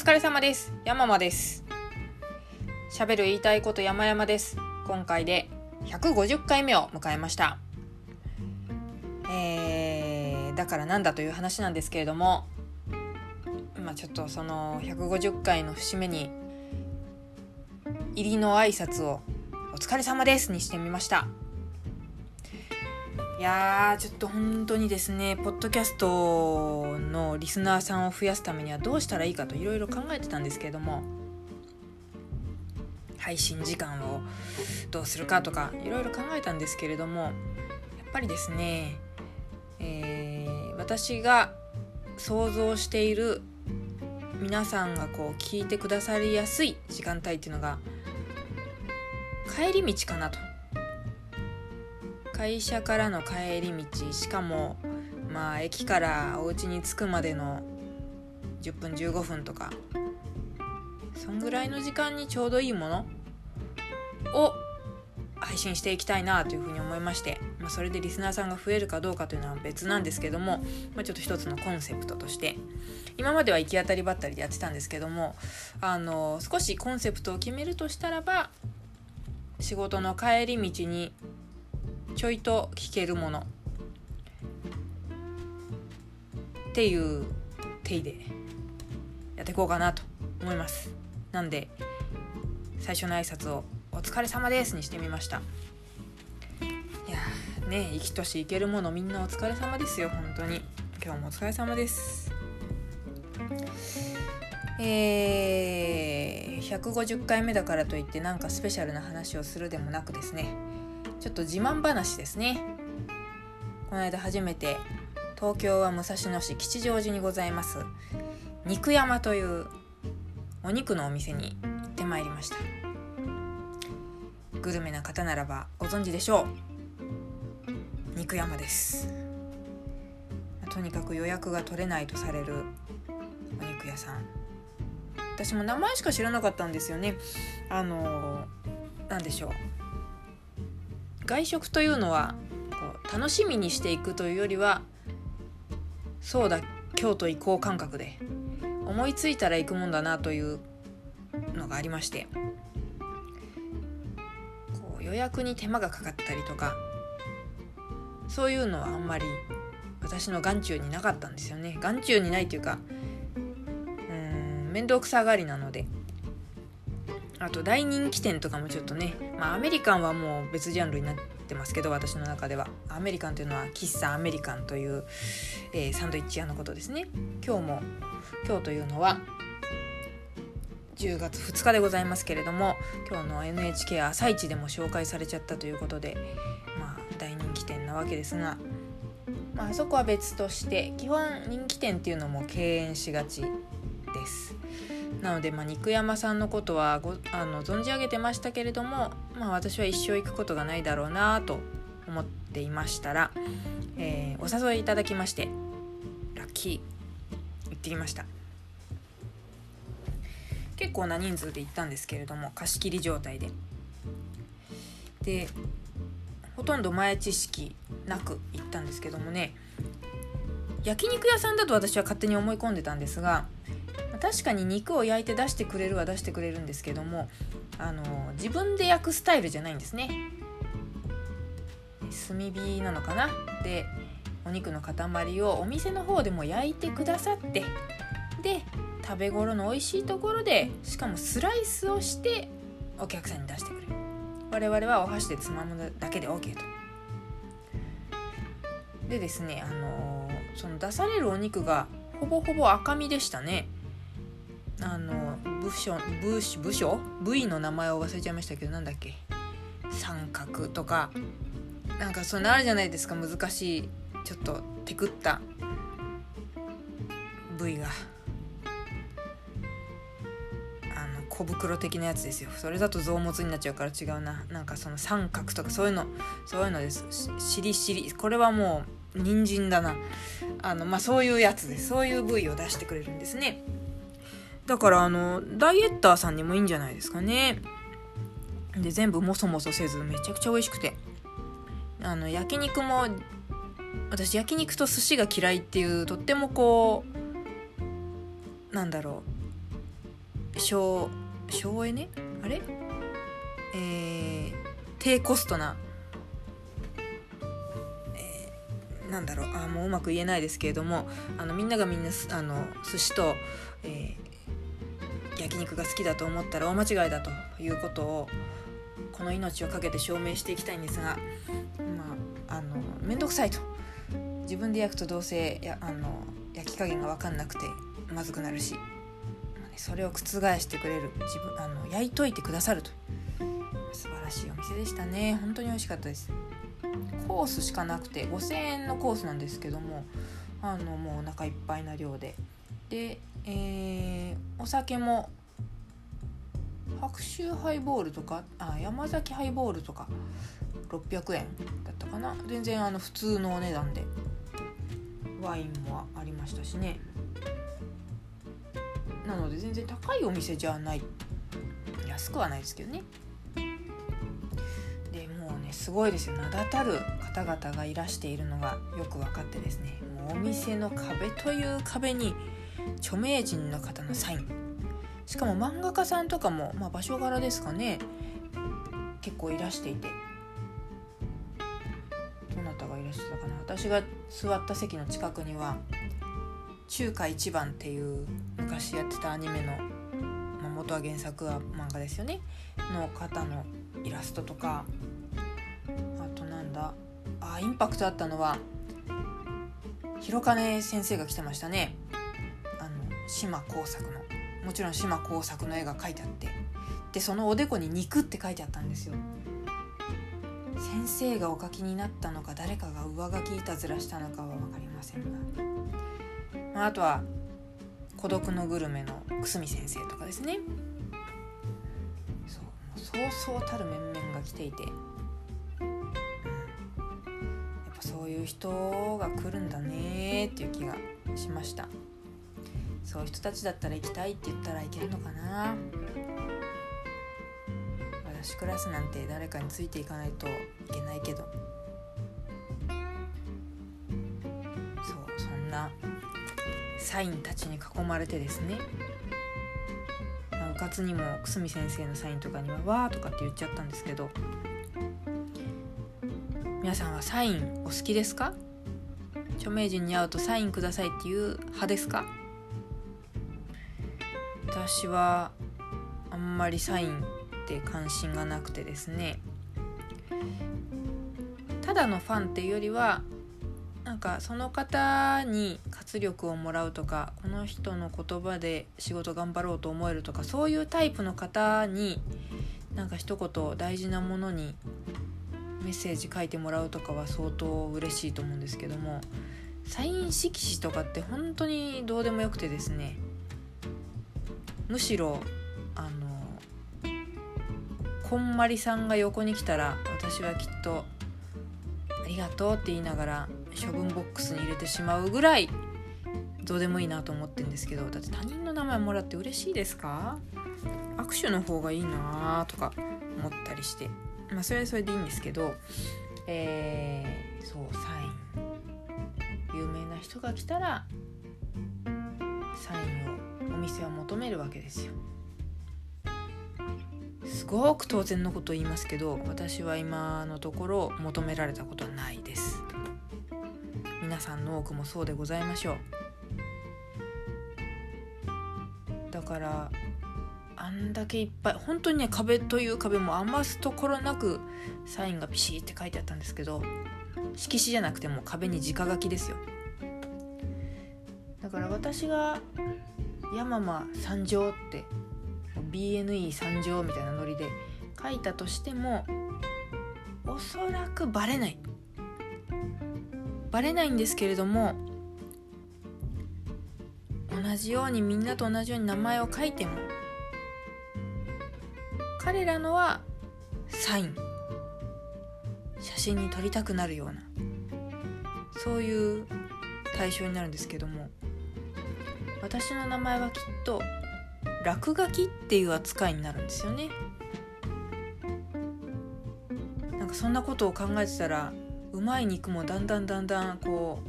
疲れ様です。山間です。喋る言いたいこと山々です。今回で150回目を迎えました。えー、だからなんだという話なんですけれども今ちょっとその150回の節目に入りの挨拶を「お疲れ様です」にしてみました。いやーちょっと本当にですねポッドキャストのリスナーさんを増やすためにはどうしたらいいかといろいろ考えてたんですけれども配信時間をどうするかとかいろいろ考えたんですけれどもやっぱりですね、えー、私が想像している皆さんがこう聞いてくださりやすい時間帯っていうのが帰り道かなと。会社からの帰り道しかもまあ駅からお家に着くまでの10分15分とかそんぐらいの時間にちょうどいいものを配信していきたいなというふうに思いまして、まあ、それでリスナーさんが増えるかどうかというのは別なんですけども、まあ、ちょっと一つのコンセプトとして今までは行き当たりばったりでやってたんですけどもあの少しコンセプトを決めるとしたらば仕事の帰り道にちょいと聞けるもの。っていう手でやっていこうかなと思います。なんで最初の挨拶を「お疲れ様です」にしてみました。いやね生きとしいけるものみんなお疲れ様ですよ本当に。今日もお疲れ様です。えー、150回目だからといってなんかスペシャルな話をするでもなくですねちょっと自慢話ですね。この間初めて東京は武蔵野市吉祥寺にございます。肉山というお肉のお店に行ってまいりました。グルメな方ならばご存知でしょう。肉山です。とにかく予約が取れないとされるお肉屋さん。私も名前しか知らなかったんですよね。あの何でしょう。外食というのはこう楽しみにしていくというよりはそうだ京都行こう感覚で思いついたら行くもんだなというのがありましてこう予約に手間がかかったりとかそういうのはあんまり私の眼中になかったんですよね。眼中にないというかうん面倒くさがりなのであと大人気店とかもちょっとね、まあ、アメリカンはもう別ジャンルになってますけど私の中では。アメリカンというのは喫茶アメリカンという、えー、サンドイッチ屋のことですね。今日も今日というのは10月2日でございますけれども今日の NHK 朝一でも紹介されちゃったということでまあ大人気店なわけですが、まあそこは別として基本人気店っていうのも敬遠しがちです。なので、まあ、肉山さんのことはごあの存じ上げてましたけれども、まあ、私は一生行くことがないだろうなと思っていましたら、えー、お誘いいただきましてラッキー行ってきました。結構な人数で行ったんですけれども貸し切り状態で。でほとんど前知識なく行ったんですけどもね焼肉屋さんだと私は勝手に思い込んでたんですが確かに肉を焼いて出してくれるは出してくれるんですけどもあの自分で焼くスタイルじゃないんですね。炭火なのかな？でお肉の塊をお店の方でも焼いてくださってで食べ頃の美味しいところでしかもスライスをしてお客さんに出してくれる。我々はお箸でつまむだけで OK と。でですねあのその出されるお肉がほぼほぼ赤身でしたね。あの部署部部署？部位の名前を忘れちゃいましたけどなんだっけ？三角とか。なんかそういうのあるじゃないですか難しいちょっとテクった。部位が。あの小袋的なやつですよ。それだと臓物になっちゃうから違うな。なんかその三角とかそういうのそういうのです。しりしり。これはもう人参だな。あのまあそういうやつです。そういう部位を出してくれるんですね。だからあのダイエッターさんにもいいんじゃないですかね。で全部もそもそせずめちゃくちゃ美味しくて。あの焼肉も私焼肉と寿司が嫌いっていうとってもこうなんだろう。省省エネ？あれ？えー、低コストな、えー、なんだろう。あもううまく言えないですけれどもあのみんながみんなあの寿司と、えー、焼肉が好きだと思ったら大間違いだということをこの命を懸けて証明していきたいんですがまああの面倒くさいと。自分で焼くとどうせやあの焼き加減が分かんなくてまずくなるしそれを覆してくれる自分あの焼いといてくださると。素晴らしいお店でしたね。本当に美味しかったです。コースしかなくて5000円のコースなんですけどもあのもうお腹いっぱいな量で。で、えー、お酒も白州ハイボールとかあ山崎ハイボールとか600円だったかな。全然あの普通のお値段で。ワインもありましたしね。なので全然高いお店じゃない。安くはないですけどね。でもうねすごいですよ。名だたる方々がいらしているのがよく分かってですね。もうお店の壁という壁に著名人の方のサイン。しかも漫画家さんとかも、まあ、場所柄ですかね。結構いらしていて。どなたがいらしてたかな。私が座った席の近くには中華一番っていう昔やってたアニメの、まあ、元は原作は漫画ですよね。の方のイラストとか。あとなんだ。あインパクトあったのは広金先生が来てましたね。あの島耕作の。もちろん島耕作の絵が描いてあって。でそのおでこに「肉」って書いてあったんですよ。先生がお書きになったのか誰かが上書きいたずらしたのかは分かりませんが。まあ、あとは「孤独のグルメ」の久住先生とかですね。そうそうそうたる面々が来ていて、うん、やっぱそういう人が来るんだねっていう気がしました。そういう人たちだったら行きたいって言ったらいけるのかな。私クラスなんて誰かについていかないといけないけど。そうそんな社員たちに囲まれてですね。うかつにも久住先生のサインとかには「わー」とかって言っちゃったんですけど。皆さんはサインお好きですか？著名人に会うとサインくださいっていう派ですか？私はあんまりサインって関心がなくてですね。ただのファンっていうよりはなんかその方に活力をもらうとかこの人の言葉で仕事頑張ろうと思えるとかそういうタイプの方になんか一言大事なものにメッセージ書いてもらうとかは相当嬉しいと思うんですけどもサイン色紙とかって本当にどうでもよくてですね。むしろあのこんまりさんが横に来たら私はきっと「ありがとう」って言いながら処分ボックスに入れてしまうぐらいどうでもいいなと思ってるんですけどだって他人の名前もらって嬉しいですか？握手の方がいいなとか思ったりして。まあそれはそれでいいんですけどえー、そうサイン。有名な人が来たらサインをお店は求めるわけですよ。すごく当然のことを言いますけど私は今のところ求められたことはないです。皆さんの多くもそうでございましょう。だからあんだけいっぱい本当にね壁という壁も余すところなくサインがピシーって書いてあったんですけど色紙じゃなくても壁に直書きですよ。だから私が山間三条って BNE 三条みたいなノリで書いたとしてもおそらくバレない。バレないんですけれども同じようにみんなと同じように名前を書いても彼らのはサイン。写真に撮りたくなるようなそういう対象になるんですけども。私の名前はきっと落書きっていう扱いになるんですよね。なんかそんなことを考えてたらうまい肉もだんだんだんだんこ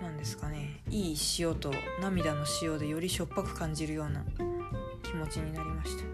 うなんですかねいい塩と涙の塩でよりしょっぱく感じるような気持ちになりました。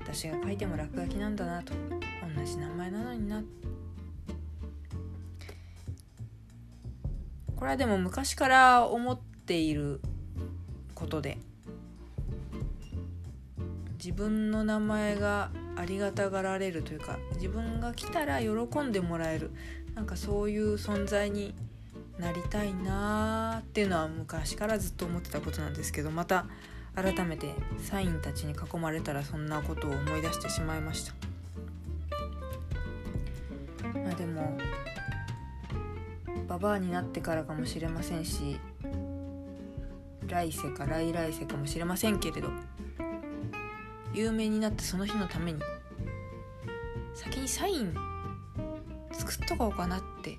私が書いても落書きなんだなと。これはでも昔から思っていることで。自分の名前がありがたがられるというか自分が来たら喜んでもらえる。なんかそういう存在になりたいなーっていうのは昔からずっと思ってたことなんですけどまた改めてサインたちに囲まれたらそんなことを思い出してしまいました。まあでもババアになってからかもしれませんし来世か来来世かもしれませんけれど有名になったその日のために先にサイン作っとこうかなって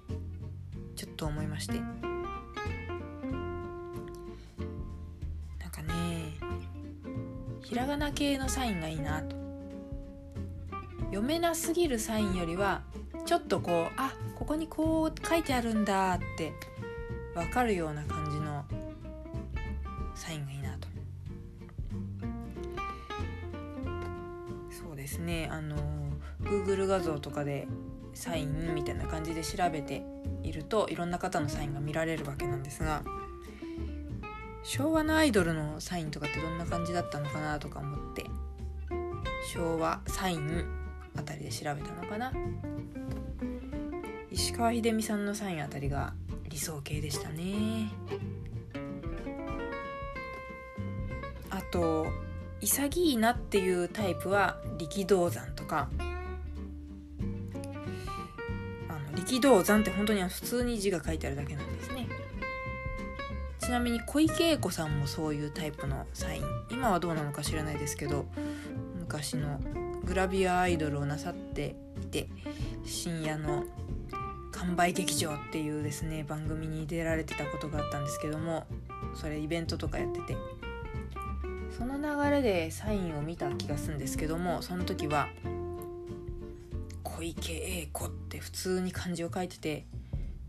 ちょっと思いまして。なんかねひらがな系のサインがいいなと。読めなすぎるサインよりはちょっとこうあここにこう書いてあるんだって分かるような感じのサインがいいなと。そうですねあの Google 画像とかでサインみたいな感じで調べているといろんな方のサインが見られるわけなんですが昭和のアイドルのサインとかってどんな感じだったのかなとか思って昭和サインあたりで調べたのかな。石川秀美さんのサインあたりが理想形でしたね。あと潔いなっていうタイプは力道山とか。あの力道山って本当に普通に字が書いてあるだけなんですね。ちなみに小池栄子さんもそういうタイプのサイン。今はどうなのか知らないですけど昔のグラビアアイドルをなさっていて深夜の完売劇場っていうですね番組に出られてたことがあったんですけどもそれイベントとかやってて。その流れでサインを見た気がするんですけどもその時は小池栄子って普通に漢字を書いてて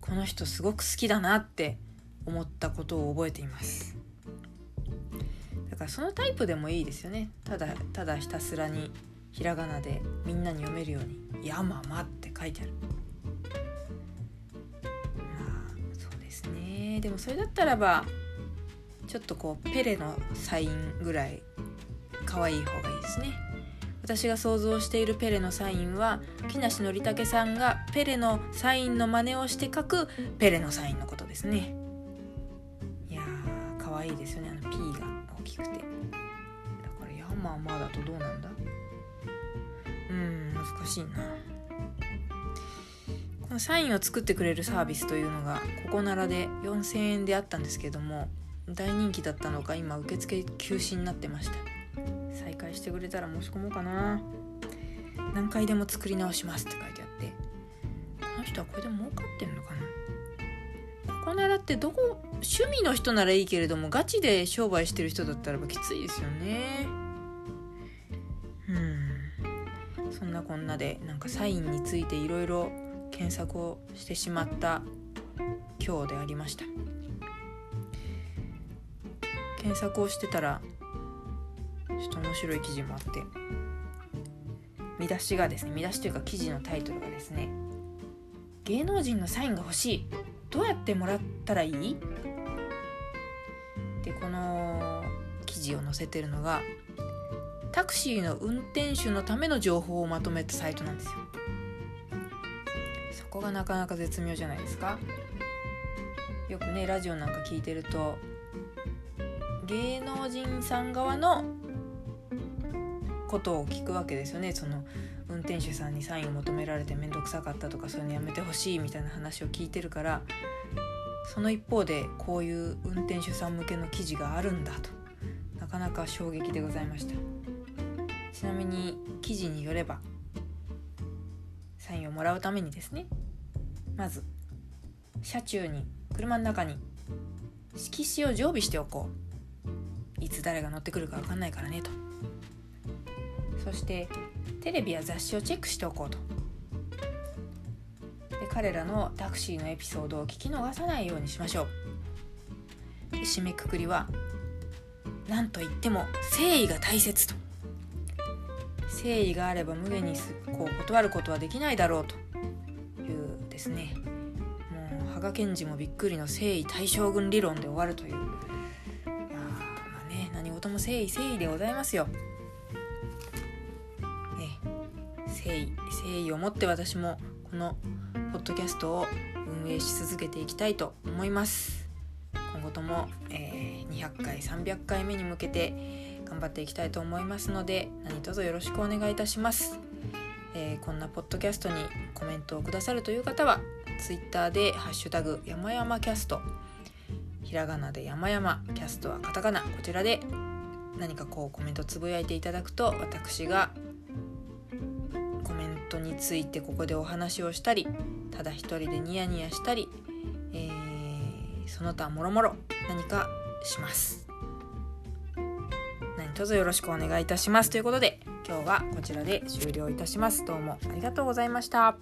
この人すごく好きだなって思ったことを覚えています。だからそのタイプでもいいですよね。ただただひたすらにひらがなでみんなに読めるように「やまま」って書いてある。でもそれだったらばちょっとこうペレのサインぐらい可愛い方がいいですね。私が想像しているペレのサインは木梨憲武さんがペレのサインの真似をして書くペレのサインのことですね。いやー可愛いですよね。あの P が大きくて。だからヤンマーマーだとどうなんだ？うん難しいな。サインを作ってくれるサービスというのがここならで4000円であったんですけども大人気だったのか今受付休止になってました。再開してくれたら申し込もうかな。何回でも作り直しますって書いてあってこの人はこれで儲かってんのかな。ここならってどこ趣味の人ならいいけれどもガチで商売してる人だったらばきついですよね。うん。そんなこんなでなんかサインについていろいろ検索をしてしまった今日でありました。検索をしてたらちょっと面白い記事もあって見出しがですね見出しというか記事のタイトルがですね芸能人のサインが欲しいどうやってもらったらいい？でこの記事を載せてるのがタクシーの運転手のための情報をまとめたサイトなんですよ。こがなかなか絶妙じゃないですか。よくねラジオなんか聞いてると芸能人さん側のことを聞くわけですよね。その運転手さんにサインを求められて面倒くさかったとかそういうのやめてほしいみたいな話を聞いてるからその一方でこういう運転手さん向けの記事があるんだと。なかなか衝撃でございました。ちなみに記事によればサインをもらうためにですねまず車中に車の中に色紙を常備しておこう。いつ誰が乗ってくるか分かんないからねと。そしてテレビや雑誌をチェックしておこうと。で彼らのタクシーのエピソードを聞き逃さないようにしましょう。で締めくくりは何と言っても誠意が大切と。誠意があれば無限にこう断ることはできないだろうと。ですね。もう羽賀健二もびっくりの誠意大将軍理論で終わるという。いやまあね何事も誠意誠意でございますよ。ね誠意誠意を持って私もこのポッドキャストを運営し続けていきたいと思います。今後とも、えー、200回300回目に向けて頑張っていきたいと思いますので何卒よろしくお願いいたします、えー、こんなポッドキャストにコメントをくださるという方は Twitter で「ハッシュタグ山々キャスト」ひらがなで山々キャストはカタカナ。こちらで何かこうコメントつぶやいていただくと私がコメントについてここでお話をしたりただ一人でニヤニヤしたり、えー、その他もろもろ何かします。どうぞよろしくお願いいたします。ということで今日はこちらで終了いたします。どうもありがとうございました。